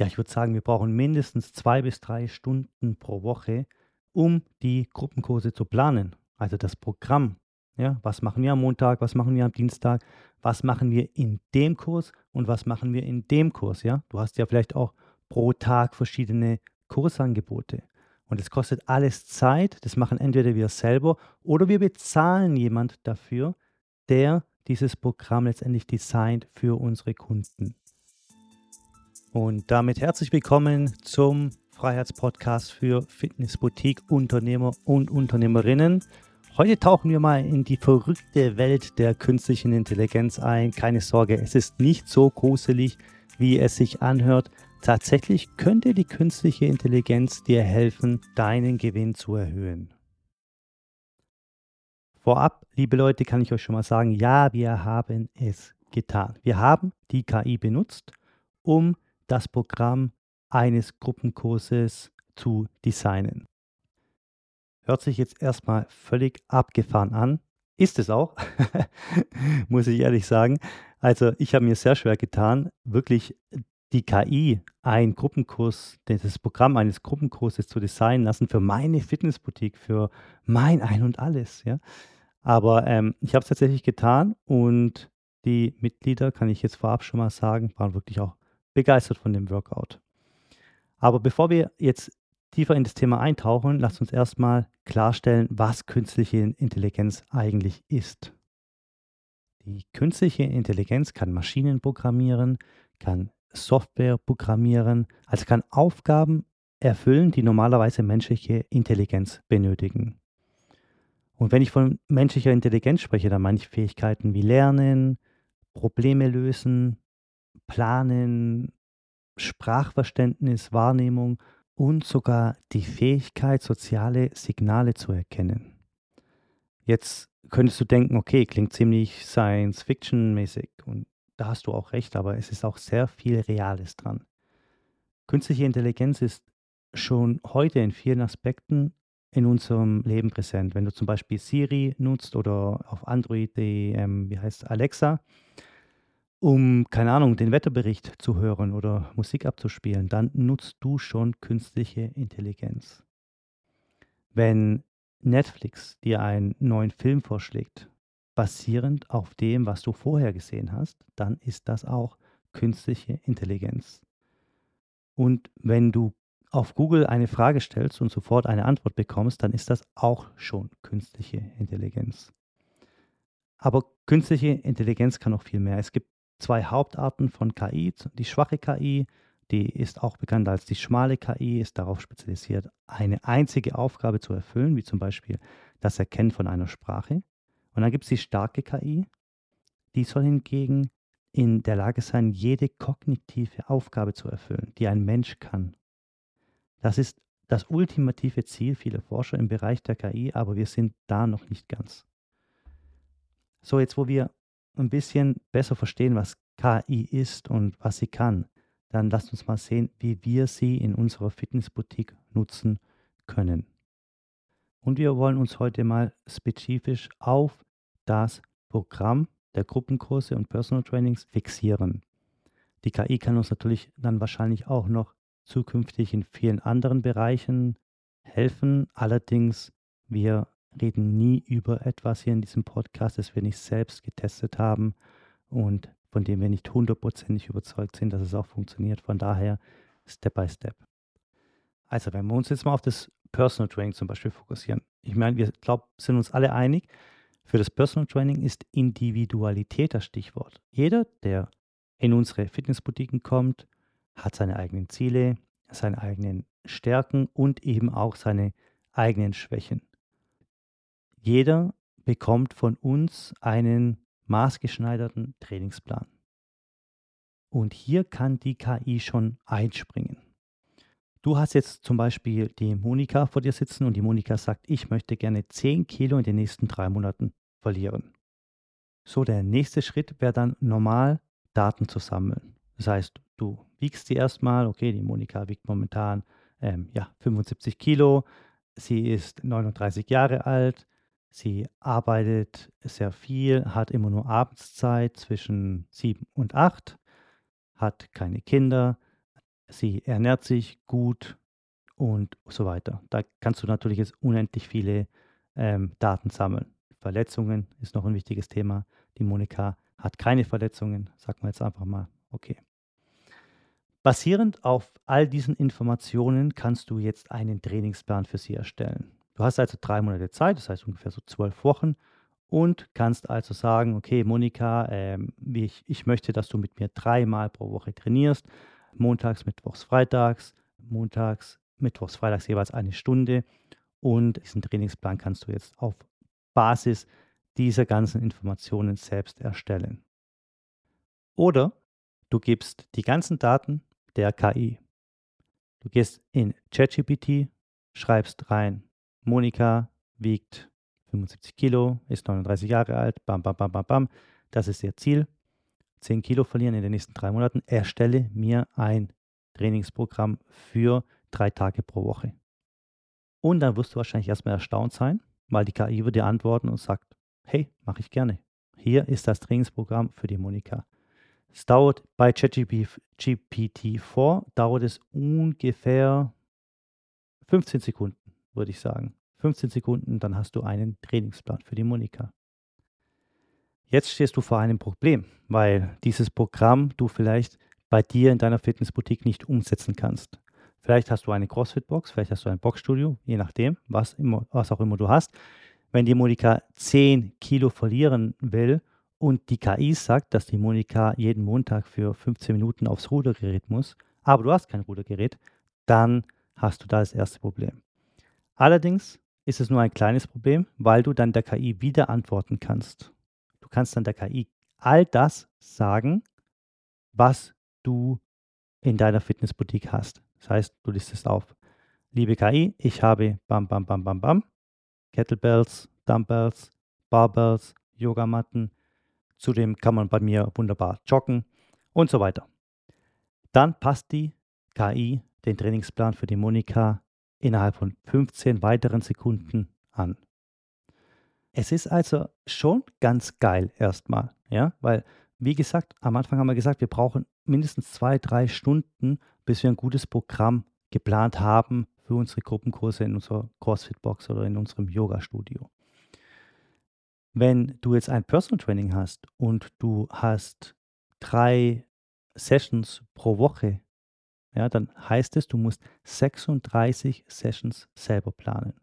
Ja, ich würde sagen, wir brauchen mindestens 2 bis 3 Stunden pro Woche, um die Gruppenkurse zu planen. Also das Programm. Ja, was machen wir am Montag, was machen wir am Dienstag, was machen wir in dem Kurs und was machen wir in dem Kurs, ja? Du hast ja vielleicht auch pro Tag verschiedene Kursangebote. Und es kostet alles Zeit. Das machen entweder wir selber oder wir bezahlen jemand dafür, der dieses Programm letztendlich designt für unsere Kunden. Und damit herzlich willkommen zum Freiheitspodcast für Fitnessboutique Unternehmer und Unternehmerinnen. Heute tauchen wir mal in die verrückte Welt der künstlichen Intelligenz ein. Keine Sorge, es ist nicht so gruselig, wie es sich anhört. Tatsächlich könnte die künstliche Intelligenz dir helfen, deinen Gewinn zu erhöhen. Vorab, liebe Leute, kann ich euch schon mal sagen, ja, wir haben es getan. Wir haben die KI benutzt, um das Programm eines Gruppenkurses zu designen. Hört sich jetzt erstmal völlig abgefahren an. Ist es auch, muss ich ehrlich sagen. Also ich habe mir sehr schwer getan, wirklich die KI einen Gruppenkurs, das Programm eines Gruppenkurses zu designen lassen für meine Fitnessboutique, für mein Ein und Alles. Ja. Aber ähm, ich habe es tatsächlich getan und die Mitglieder, kann ich jetzt vorab schon mal sagen, waren wirklich auch begeistert von dem Workout. Aber bevor wir jetzt tiefer in das Thema eintauchen, lasst uns erstmal klarstellen, was künstliche Intelligenz eigentlich ist. Die künstliche Intelligenz kann Maschinen programmieren, kann Software programmieren, also kann Aufgaben erfüllen, die normalerweise menschliche Intelligenz benötigen. Und wenn ich von menschlicher Intelligenz spreche, dann meine ich Fähigkeiten wie Lernen, Probleme lösen, Planen, Sprachverständnis, Wahrnehmung und sogar die Fähigkeit, soziale Signale zu erkennen. Jetzt könntest du denken, okay, klingt ziemlich Science-Fiction-mäßig und da hast du auch recht, aber es ist auch sehr viel Reales dran. Künstliche Intelligenz ist schon heute in vielen Aspekten in unserem Leben präsent. Wenn du zum Beispiel Siri nutzt oder auf Android die, ähm, wie heißt Alexa, um, keine Ahnung, den Wetterbericht zu hören oder Musik abzuspielen, dann nutzt du schon künstliche Intelligenz. Wenn Netflix dir einen neuen Film vorschlägt, basierend auf dem, was du vorher gesehen hast, dann ist das auch künstliche Intelligenz. Und wenn du auf Google eine Frage stellst und sofort eine Antwort bekommst, dann ist das auch schon künstliche Intelligenz. Aber künstliche Intelligenz kann noch viel mehr. Es gibt zwei Hauptarten von KI. Die schwache KI, die ist auch bekannt als die schmale KI, ist darauf spezialisiert, eine einzige Aufgabe zu erfüllen, wie zum Beispiel das Erkennen von einer Sprache. Und dann gibt es die starke KI, die soll hingegen in der Lage sein, jede kognitive Aufgabe zu erfüllen, die ein Mensch kann. Das ist das ultimative Ziel vieler Forscher im Bereich der KI, aber wir sind da noch nicht ganz. So, jetzt wo wir ein bisschen besser verstehen, was KI ist und was sie kann, dann lasst uns mal sehen, wie wir sie in unserer Fitnessboutique nutzen können. Und wir wollen uns heute mal spezifisch auf das Programm der Gruppenkurse und Personal Trainings fixieren. Die KI kann uns natürlich dann wahrscheinlich auch noch zukünftig in vielen anderen Bereichen helfen. Allerdings, wir reden nie über etwas hier in diesem Podcast, das wir nicht selbst getestet haben und von dem wir nicht hundertprozentig überzeugt sind, dass es auch funktioniert. Von daher Step by Step. Also, wenn wir uns jetzt mal auf das Personal Training zum Beispiel fokussieren. Ich meine, wir glaube, sind uns alle einig, für das Personal Training ist Individualität das Stichwort. Jeder, der in unsere Fitnessboutiquen kommt, hat seine eigenen Ziele, seine eigenen Stärken und eben auch seine eigenen Schwächen. Jeder bekommt von uns einen maßgeschneiderten Trainingsplan. Und hier kann die KI schon einspringen. Du hast jetzt zum Beispiel die Monika vor dir sitzen und die Monika sagt, ich möchte gerne 10 Kilo in den nächsten drei Monaten verlieren. So, der nächste Schritt wäre dann normal Daten zu sammeln. Das heißt, du wiegst sie erstmal, okay, die Monika wiegt momentan ähm, ja, 75 Kilo, sie ist 39 Jahre alt, Sie arbeitet sehr viel, hat immer nur Abendszeit zwischen sieben und acht, hat keine Kinder, sie ernährt sich gut und so weiter. Da kannst du natürlich jetzt unendlich viele ähm, Daten sammeln. Verletzungen ist noch ein wichtiges Thema. Die Monika hat keine Verletzungen, sagen wir jetzt einfach mal. Okay. Basierend auf all diesen Informationen kannst du jetzt einen Trainingsplan für sie erstellen. Du hast also drei Monate Zeit, das heißt ungefähr so zwölf Wochen, und kannst also sagen, okay, Monika, ähm, ich, ich möchte, dass du mit mir dreimal pro Woche trainierst, montags, mittwochs, freitags, montags, mittwochs, freitags jeweils eine Stunde. Und diesen Trainingsplan kannst du jetzt auf Basis dieser ganzen Informationen selbst erstellen. Oder du gibst die ganzen Daten der KI. Du gehst in ChatGPT, schreibst rein, Monika wiegt 75 Kilo, ist 39 Jahre alt, bam, bam, bam, bam, bam. Das ist ihr Ziel. 10 Kilo verlieren in den nächsten drei Monaten. Erstelle mir ein Trainingsprogramm für drei Tage pro Woche. Und dann wirst du wahrscheinlich erstmal erstaunt sein, weil die KI wird dir antworten und sagt, hey, mache ich gerne. Hier ist das Trainingsprogramm für die Monika. Es dauert bei ChatGPT-4 dauert es ungefähr 15 Sekunden, würde ich sagen. 15 Sekunden, dann hast du einen Trainingsplan für die Monika. Jetzt stehst du vor einem Problem, weil dieses Programm du vielleicht bei dir in deiner Fitnessboutique nicht umsetzen kannst. Vielleicht hast du eine CrossFit-Box, vielleicht hast du ein Boxstudio, je nachdem, was, immer, was auch immer du hast. Wenn die Monika 10 Kilo verlieren will und die KI sagt, dass die Monika jeden Montag für 15 Minuten aufs Rudergerät muss, aber du hast kein Rudergerät, dann hast du da das erste Problem. Allerdings ist es nur ein kleines Problem, weil du dann der KI wieder antworten kannst. Du kannst dann der KI all das sagen, was du in deiner Fitnessboutique hast. Das heißt, du listest auf. Liebe KI, ich habe bam, bam, bam, bam, bam, Kettlebells, Dumbbells, Barbells, Yogamatten, Zudem kann man bei mir wunderbar joggen und so weiter. Dann passt die KI den Trainingsplan für die Monika innerhalb von 15 weiteren Sekunden an. Es ist also schon ganz geil erstmal, ja, weil, wie gesagt, am Anfang haben wir gesagt, wir brauchen mindestens zwei, drei Stunden, bis wir ein gutes Programm geplant haben für unsere Gruppenkurse in unserer CrossFit-Box oder in unserem Yoga-Studio. Wenn du jetzt ein Personal Training hast und du hast drei Sessions pro Woche, ja, dann heißt es, du musst 36 Sessions selber planen.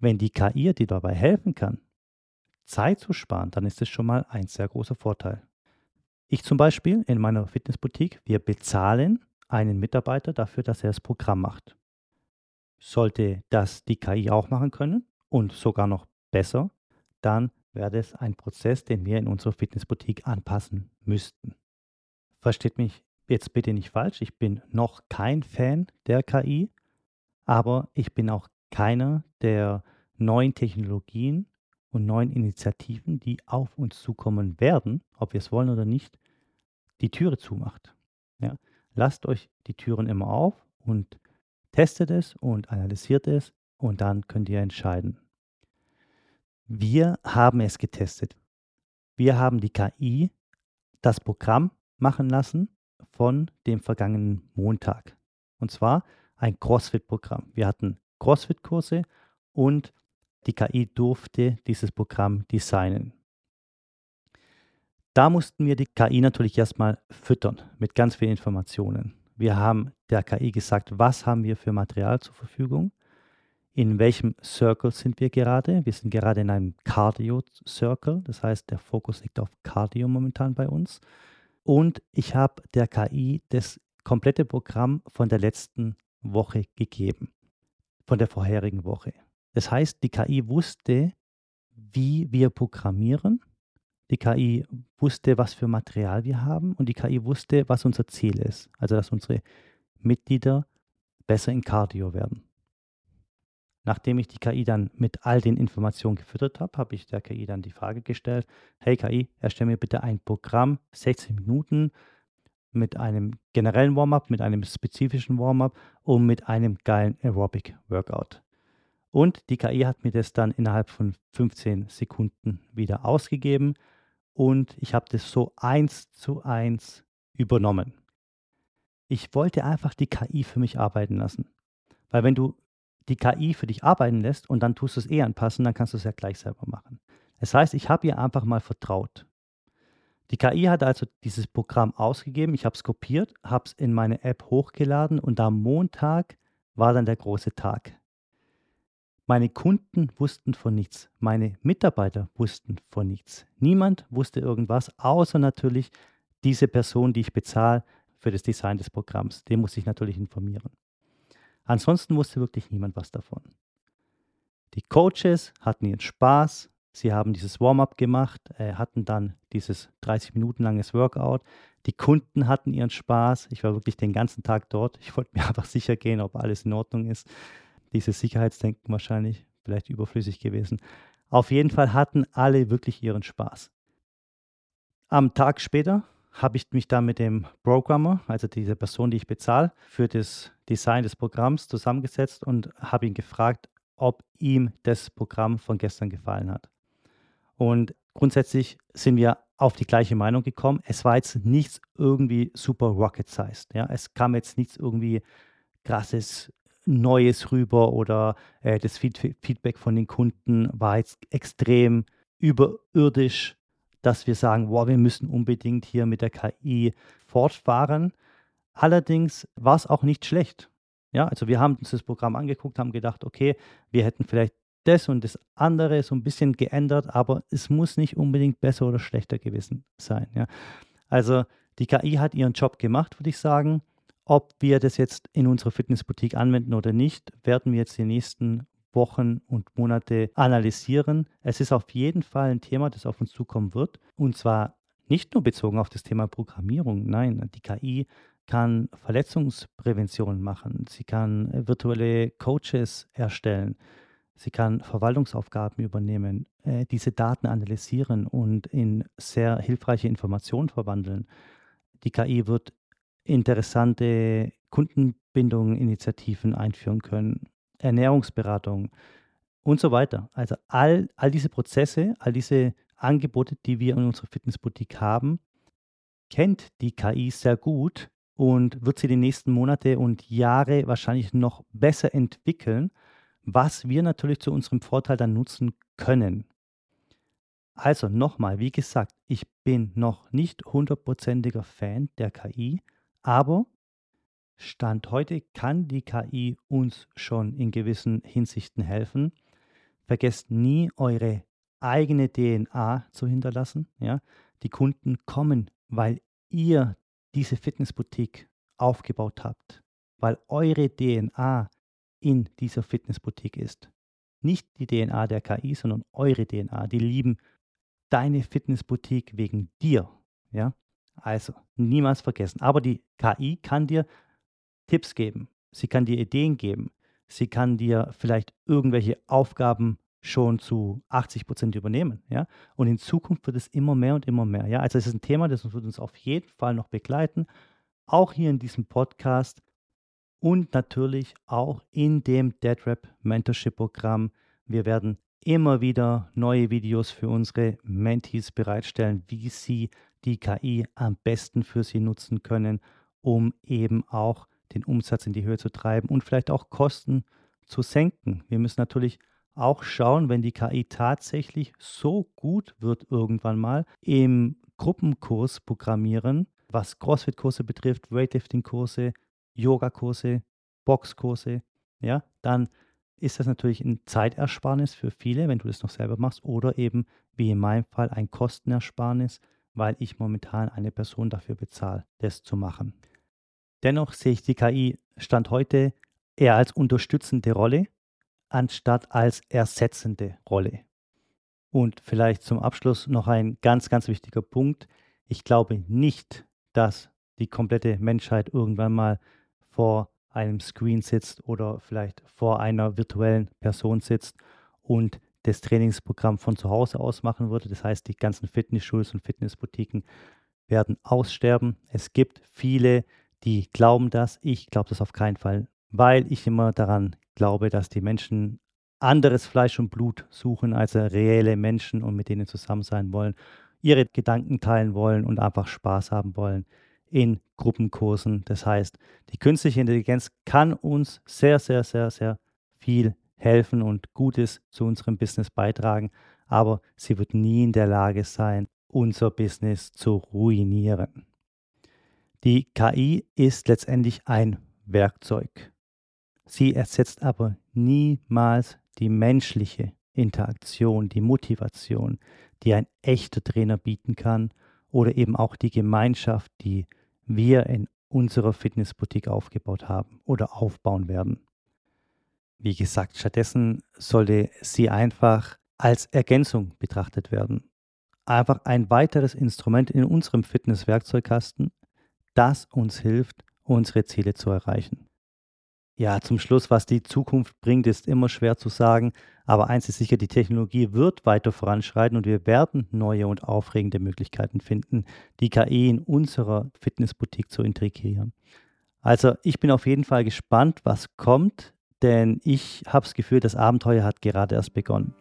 Wenn die KI dir dabei helfen kann, Zeit zu sparen, dann ist es schon mal ein sehr großer Vorteil. Ich zum Beispiel in meiner Fitnessboutique, wir bezahlen einen Mitarbeiter dafür, dass er das Programm macht. Sollte das die KI auch machen können und sogar noch besser, dann wäre das ein Prozess, den wir in unserer Fitnessboutique anpassen müssten. Versteht mich jetzt bitte nicht falsch, ich bin noch kein Fan der KI, aber ich bin auch keiner der neuen Technologien und neuen Initiativen, die auf uns zukommen werden, ob wir es wollen oder nicht, die Türe zumacht. Ja? Lasst euch die Türen immer auf und testet es und analysiert es und dann könnt ihr entscheiden, wir haben es getestet. Wir haben die KI das Programm machen lassen von dem vergangenen Montag. Und zwar ein CrossFit-Programm. Wir hatten CrossFit-Kurse und die KI durfte dieses Programm designen. Da mussten wir die KI natürlich erstmal füttern mit ganz vielen Informationen. Wir haben der KI gesagt, was haben wir für Material zur Verfügung, in welchem Circle sind wir gerade. Wir sind gerade in einem Cardio-Circle, das heißt, der Fokus liegt auf Cardio momentan bei uns. Und ich habe der KI das komplette Programm von der letzten Woche gegeben, von der vorherigen Woche. Das heißt, die KI wusste, wie wir programmieren. Die KI wusste, was für Material wir haben und die KI wusste, was unser Ziel ist. Also, dass unsere Mitglieder besser in Cardio werden. Nachdem ich die KI dann mit all den Informationen gefüttert habe, habe ich der KI dann die Frage gestellt, hey KI, erstelle mir bitte ein Programm, 60 Minuten mit einem generellen Warm-up, mit einem spezifischen Warm-up und mit einem geilen Aerobic-Workout. Und die KI hat mir das dann innerhalb von 15 Sekunden wieder ausgegeben und ich habe das so eins zu eins übernommen. Ich wollte einfach die KI für mich arbeiten lassen. Weil wenn du die KI für dich arbeiten lässt und dann tust du es eh anpassen, dann kannst du es ja gleich selber machen. Das heißt, ich habe ihr einfach mal vertraut. Die KI hat also dieses Programm ausgegeben, ich habe es kopiert, habe es in meine App hochgeladen und am Montag war dann der große Tag. Meine Kunden wussten von nichts, meine Mitarbeiter wussten von nichts. Niemand wusste irgendwas, außer natürlich diese Person, die ich bezahle für das Design des Programms. Den muss ich natürlich informieren. Ansonsten wusste wirklich niemand was davon. Die Coaches hatten ihren Spaß, sie haben dieses Warm-up gemacht, äh, hatten dann dieses 30 Minuten langes Workout. Die Kunden hatten ihren Spaß. Ich war wirklich den ganzen Tag dort. Ich wollte mir einfach sicher gehen, ob alles in Ordnung ist. Dieses Sicherheitsdenken wahrscheinlich vielleicht überflüssig gewesen. Auf jeden Fall hatten alle wirklich ihren Spaß. Am Tag später habe ich mich dann mit dem Programmer, also diese Person, die ich bezahle, für das Design des Programms zusammengesetzt und habe ihn gefragt, ob ihm das Programm von gestern gefallen hat. Und grundsätzlich sind wir auf die gleiche Meinung gekommen. Es war jetzt nichts irgendwie super rocket-sized. Ja? Es kam jetzt nichts irgendwie krasses Neues rüber oder äh, das Feedback von den Kunden war jetzt extrem überirdisch dass wir sagen, wow, wir müssen unbedingt hier mit der KI fortfahren. Allerdings war es auch nicht schlecht. Ja, also wir haben uns das Programm angeguckt, haben gedacht, okay, wir hätten vielleicht das und das andere so ein bisschen geändert, aber es muss nicht unbedingt besser oder schlechter gewesen sein. Ja. Also die KI hat ihren Job gemacht, würde ich sagen. Ob wir das jetzt in unserer Fitnessboutique anwenden oder nicht, werden wir jetzt die nächsten Wochen und Monate analysieren. Es ist auf jeden Fall ein Thema, das auf uns zukommen wird. Und zwar nicht nur bezogen auf das Thema Programmierung. Nein, die KI kann Verletzungsprävention machen. Sie kann virtuelle Coaches erstellen. Sie kann Verwaltungsaufgaben übernehmen, äh, diese Daten analysieren und in sehr hilfreiche Informationen verwandeln. Die KI wird interessante Kundenbindungen, Initiativen einführen können. Ernährungsberatung und so weiter. Also all, all diese Prozesse, all diese Angebote, die wir in unserer Fitnessboutique haben, kennt die KI sehr gut und wird sie die nächsten Monate und Jahre wahrscheinlich noch besser entwickeln, was wir natürlich zu unserem Vorteil dann nutzen können. Also nochmal, wie gesagt, ich bin noch nicht hundertprozentiger Fan der KI, aber Stand heute kann die KI uns schon in gewissen Hinsichten helfen. Vergesst nie, eure eigene DNA zu hinterlassen. Ja? Die Kunden kommen, weil ihr diese Fitnessboutique aufgebaut habt, weil eure DNA in dieser Fitnessboutique ist. Nicht die DNA der KI, sondern eure DNA. Die lieben deine Fitnessboutique wegen dir. Ja? Also niemals vergessen. Aber die KI kann dir Tipps geben. Sie kann dir Ideen geben. Sie kann dir vielleicht irgendwelche Aufgaben schon zu 80 Prozent übernehmen. Ja? Und in Zukunft wird es immer mehr und immer mehr. Ja? Also es ist ein Thema, das wird uns auf jeden Fall noch begleiten, auch hier in diesem Podcast und natürlich auch in dem DeadRap Mentorship Programm. Wir werden immer wieder neue Videos für unsere Mentees bereitstellen, wie sie die KI am besten für sie nutzen können, um eben auch den Umsatz in die Höhe zu treiben und vielleicht auch Kosten zu senken. Wir müssen natürlich auch schauen, wenn die KI tatsächlich so gut wird irgendwann mal im Gruppenkurs programmieren, was CrossFit-Kurse betrifft, Weightlifting-Kurse, Yoga-Kurse, Boxkurse, ja, dann ist das natürlich ein Zeitersparnis für viele, wenn du das noch selber machst, oder eben, wie in meinem Fall, ein Kostenersparnis, weil ich momentan eine Person dafür bezahle, das zu machen. Dennoch sehe ich die KI Stand heute eher als unterstützende Rolle, anstatt als ersetzende Rolle. Und vielleicht zum Abschluss noch ein ganz, ganz wichtiger Punkt. Ich glaube nicht, dass die komplette Menschheit irgendwann mal vor einem Screen sitzt oder vielleicht vor einer virtuellen Person sitzt und das Trainingsprogramm von zu Hause aus machen würde. Das heißt, die ganzen Fitnessstudios und Fitnessboutiquen werden aussterben. Es gibt viele die glauben das. Ich glaube das auf keinen Fall, weil ich immer daran glaube, dass die Menschen anderes Fleisch und Blut suchen als reelle Menschen und mit denen zusammen sein wollen, ihre Gedanken teilen wollen und einfach Spaß haben wollen in Gruppenkursen. Das heißt, die künstliche Intelligenz kann uns sehr, sehr, sehr, sehr viel helfen und Gutes zu unserem Business beitragen, aber sie wird nie in der Lage sein, unser Business zu ruinieren. Die KI ist letztendlich ein Werkzeug. Sie ersetzt aber niemals die menschliche Interaktion, die Motivation, die ein echter Trainer bieten kann oder eben auch die Gemeinschaft, die wir in unserer Fitnessboutique aufgebaut haben oder aufbauen werden. Wie gesagt, stattdessen sollte sie einfach als Ergänzung betrachtet werden. Einfach ein weiteres Instrument in unserem Fitnesswerkzeugkasten, das uns hilft, unsere Ziele zu erreichen. Ja, zum Schluss, was die Zukunft bringt, ist immer schwer zu sagen, aber eins ist sicher, die Technologie wird weiter voranschreiten und wir werden neue und aufregende Möglichkeiten finden, die KI in unserer Fitnessboutique zu integrieren. Also ich bin auf jeden Fall gespannt, was kommt, denn ich habe das Gefühl, das Abenteuer hat gerade erst begonnen.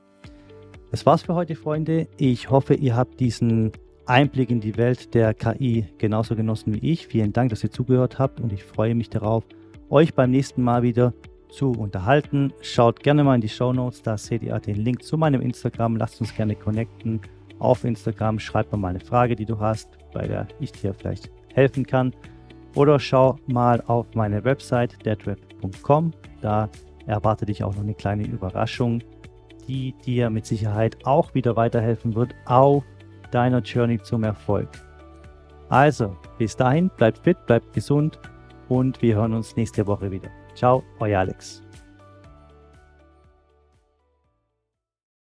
Das war's für heute, Freunde. Ich hoffe, ihr habt diesen Einblick in die Welt der KI genauso genossen wie ich. Vielen Dank, dass ihr zugehört habt und ich freue mich darauf, euch beim nächsten Mal wieder zu unterhalten. Schaut gerne mal in die Show Notes, da seht ihr den Link zu meinem Instagram. Lasst uns gerne connecten auf Instagram. Schreib mir mal eine Frage, die du hast, bei der ich dir vielleicht helfen kann. Oder schau mal auf meine Website deadweb.com. Da erwartet dich auch noch eine kleine Überraschung, die dir mit Sicherheit auch wieder weiterhelfen wird auf deiner Journey zum Erfolg. Also, bis dahin, bleibt fit, bleibt gesund und wir hören uns nächste Woche wieder. Ciao, euer Alex.